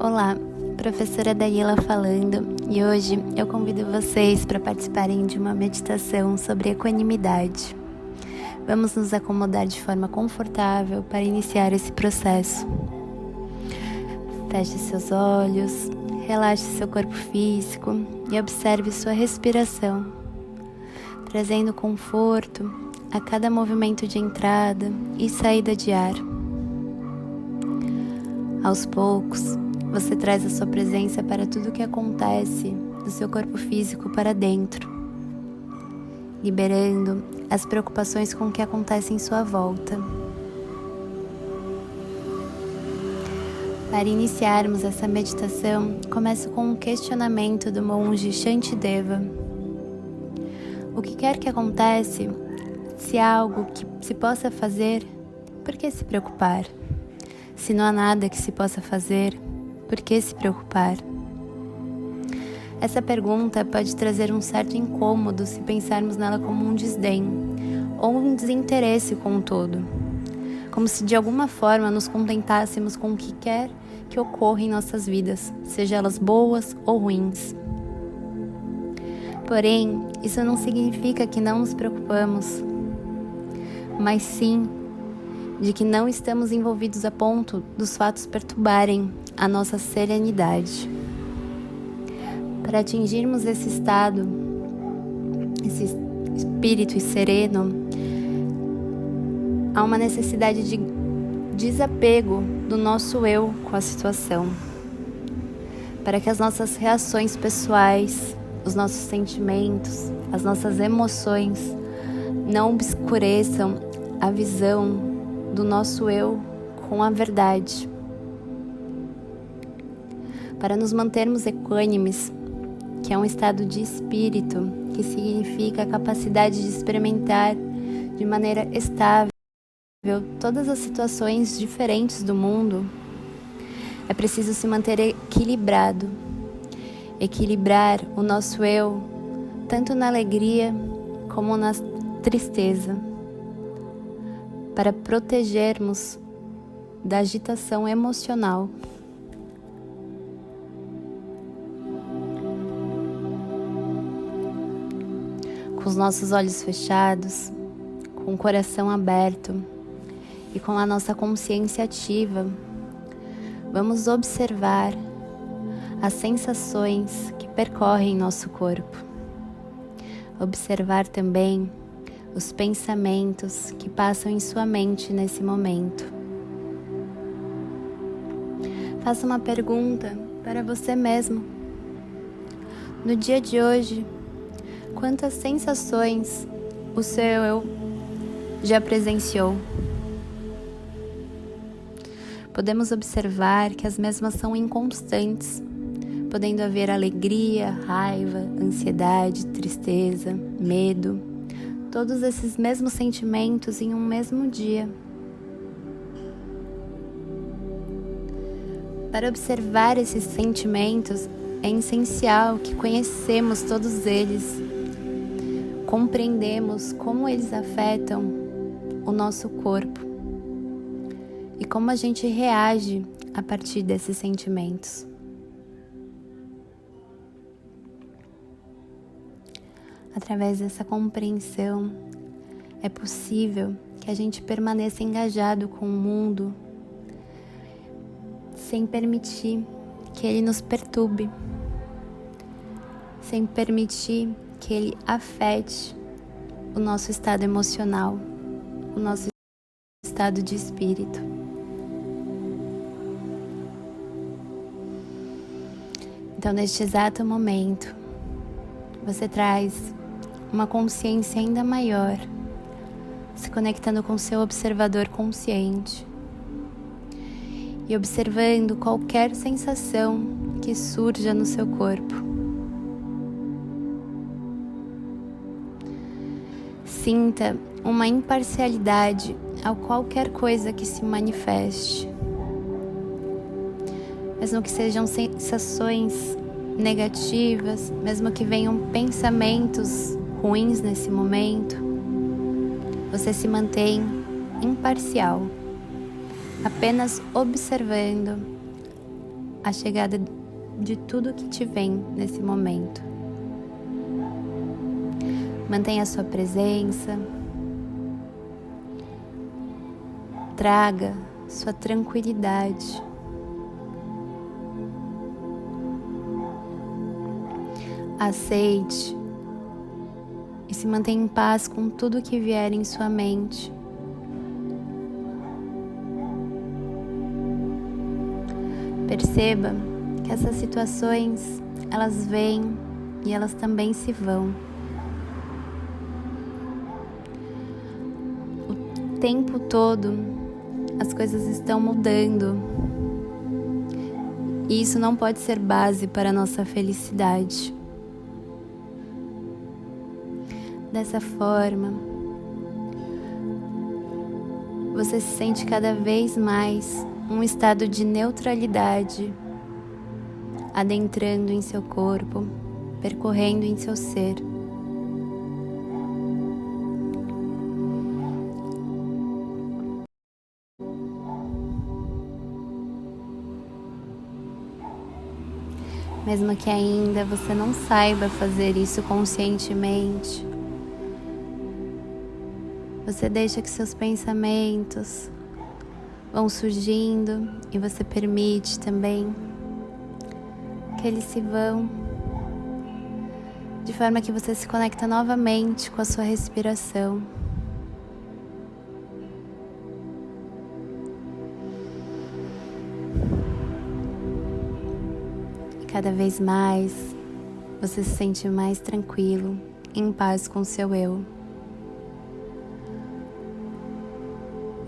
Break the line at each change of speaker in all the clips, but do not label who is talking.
Olá, professora Daniela falando e hoje eu convido vocês para participarem de uma meditação sobre equanimidade. Vamos nos acomodar de forma confortável para iniciar esse processo. Feche seus olhos, relaxe seu corpo físico e observe sua respiração, trazendo conforto a cada movimento de entrada e saída de ar. Aos poucos, você traz a sua presença para tudo o que acontece do seu corpo físico para dentro, liberando as preocupações com o que acontece em sua volta. Para iniciarmos essa meditação, começo com um questionamento do monge Shantideva. O que quer que aconteça, se há algo que se possa fazer, por que se preocupar? Se não há nada que se possa fazer, por que se preocupar? Essa pergunta pode trazer um certo incômodo se pensarmos nela como um desdém ou um desinteresse com o todo, como se de alguma forma nos contentássemos com o que quer que ocorra em nossas vidas, seja elas boas ou ruins. Porém, isso não significa que não nos preocupamos, mas sim de que não estamos envolvidos a ponto dos fatos perturbarem a nossa serenidade. Para atingirmos esse estado, esse espírito sereno, há uma necessidade de desapego do nosso eu com a situação, para que as nossas reações pessoais, os nossos sentimentos, as nossas emoções não obscureçam a visão do nosso eu com a verdade. Para nos mantermos equânimes, que é um estado de espírito, que significa a capacidade de experimentar de maneira estável todas as situações diferentes do mundo, é preciso se manter equilibrado. Equilibrar o nosso eu, tanto na alegria como na tristeza para protegermos da agitação emocional. Com os nossos olhos fechados, com o coração aberto e com a nossa consciência ativa, vamos observar as sensações que percorrem nosso corpo. Observar também os pensamentos que passam em sua mente nesse momento. Faça uma pergunta para você mesmo. No dia de hoje, quantas sensações o seu eu já presenciou? Podemos observar que as mesmas são inconstantes, podendo haver alegria, raiva, ansiedade, tristeza, medo todos esses mesmos sentimentos em um mesmo dia. Para observar esses sentimentos, é essencial que conhecemos todos eles, compreendemos como eles afetam o nosso corpo e como a gente reage a partir desses sentimentos. Através dessa compreensão, é possível que a gente permaneça engajado com o mundo sem permitir que ele nos perturbe, sem permitir que ele afete o nosso estado emocional, o nosso estado de espírito. Então, neste exato momento, você traz uma consciência ainda maior, se conectando com seu observador consciente e observando qualquer sensação que surja no seu corpo. Sinta uma imparcialidade a qualquer coisa que se manifeste, mesmo que sejam sensações negativas, mesmo que venham pensamentos ruins nesse momento, você se mantém imparcial, apenas observando a chegada de tudo que te vem nesse momento. Mantenha a sua presença. Traga sua tranquilidade. Aceite e se mantenha em paz com tudo que vier em sua mente. Perceba que essas situações elas vêm e elas também se vão. Tempo todo as coisas estão mudando. E isso não pode ser base para a nossa felicidade. Dessa forma, você se sente cada vez mais um estado de neutralidade adentrando em seu corpo, percorrendo em seu ser. Mesmo que ainda você não saiba fazer isso conscientemente, você deixa que seus pensamentos vão surgindo e você permite também que eles se vão de forma que você se conecta novamente com a sua respiração. Cada vez mais você se sente mais tranquilo, em paz com seu eu.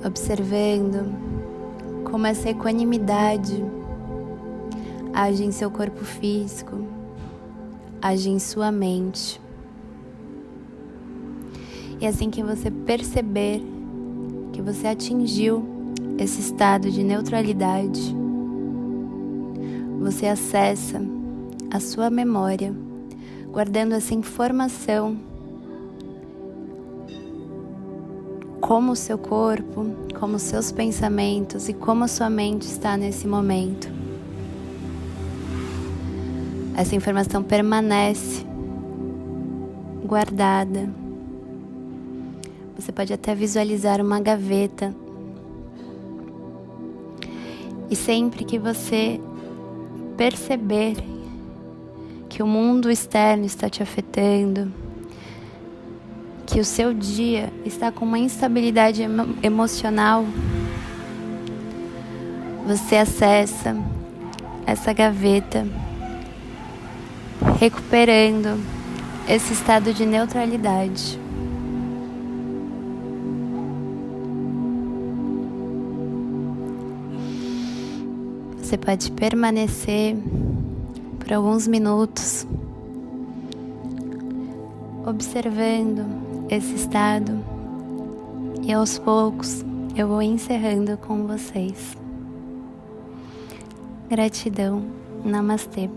Observando como essa equanimidade age em seu corpo físico, age em sua mente. E assim que você perceber que você atingiu esse estado de neutralidade, você acessa a sua memória, guardando essa informação como o seu corpo, como os seus pensamentos e como a sua mente está nesse momento. Essa informação permanece guardada. Você pode até visualizar uma gaveta. E sempre que você perceber que o mundo externo está te afetando, que o seu dia está com uma instabilidade emo emocional, você acessa essa gaveta recuperando esse estado de neutralidade. Você pode permanecer por alguns minutos observando esse estado e aos poucos eu vou encerrando com vocês. Gratidão. Namastê.